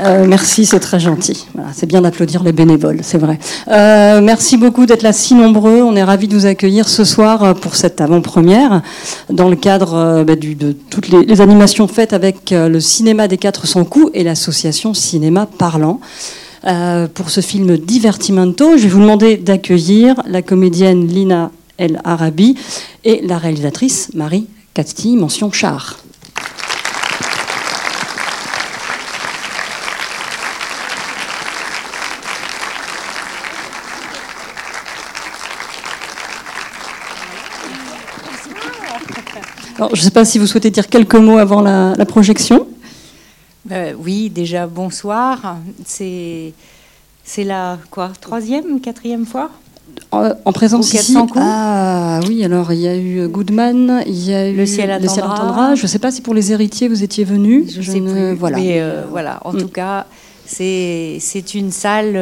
Euh, merci, c'est très gentil. c'est bien d'applaudir les bénévoles, c'est vrai. Euh, merci beaucoup d'être là si nombreux. On est ravis de vous accueillir ce soir pour cette avant-première dans le cadre bah, de toutes les, animations faites avec le cinéma des 400 coups et l'association Cinéma Parlant. pour ce film Divertimento, je vais vous demander d'accueillir la comédienne Lina El Arabi et la réalisatrice Marie Castille, mention char. Je ne sais pas si vous souhaitez dire quelques mots avant la, projection. Euh, oui, déjà bonsoir. C'est c'est la quoi troisième, quatrième fois en, présence ici. Ah oui, alors il y a eu Goodman, il y a eu Le ciel attendra. Je ne sais pas si pour les héritiers vous étiez venus. Je, sais plus. Voilà. Mais euh, voilà, en mm. tout cas, c'est une salle.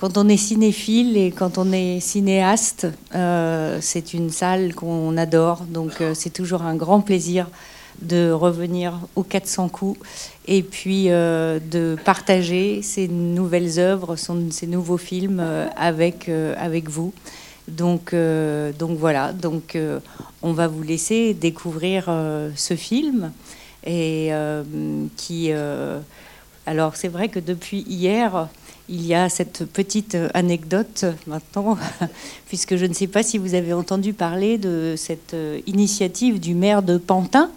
Euh, quand on est cinéphile et quand on est cinéaste, euh, c'est une salle qu'on adore. Donc c'est toujours un grand plaisir de revenir aux 400 coups et puis euh, de partager ces nouvelles œuvres, ces nouveaux films euh, avec, euh, avec vous. Donc, donc voilà, donc, on va vous laisser découvrir ce film. Et qui. alors, c'est vrai que depuis hier, il y a cette petite anecdote maintenant, puisque je ne sais pas si vous avez entendu parler de cette initiative du maire de Pantin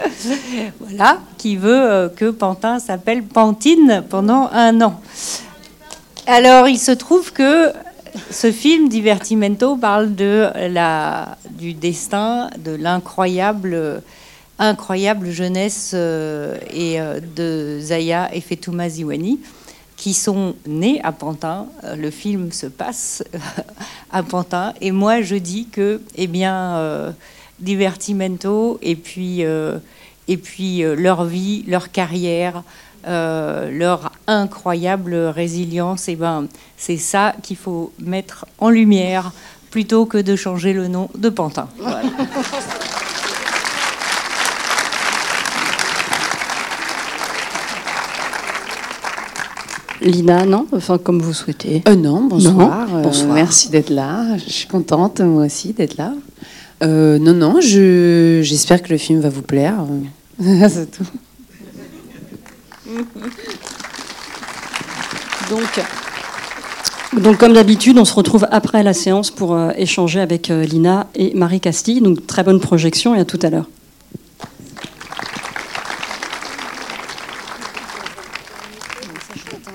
voilà, qui veut euh, que Pantin s'appelle Pantine pendant un an. Alors, il se trouve que ce film Divertimento parle de la, du destin, de l'incroyable incroyable jeunesse euh, et euh, de Zaya et Fetouma Ziwani qui sont nés à Pantin. Le film se passe à Pantin et moi je dis que eh bien divertimento et puis, euh, et puis euh, leur vie, leur carrière, euh, leur incroyable résilience. Et ben, c'est ça qu'il faut mettre en lumière plutôt que de changer le nom de Pantin. Lina, non Enfin, comme vous souhaitez. non, bonsoir. bonsoir. merci d'être là. Je suis contente, moi aussi, d'être là. Euh, non, non, j'espère que le film va vous plaire. C'est tout. Donc, donc, comme d'habitude, on se retrouve après la séance pour euh, échanger avec euh, Lina et Marie Castille. Donc, très bonne projection et à tout à l'heure.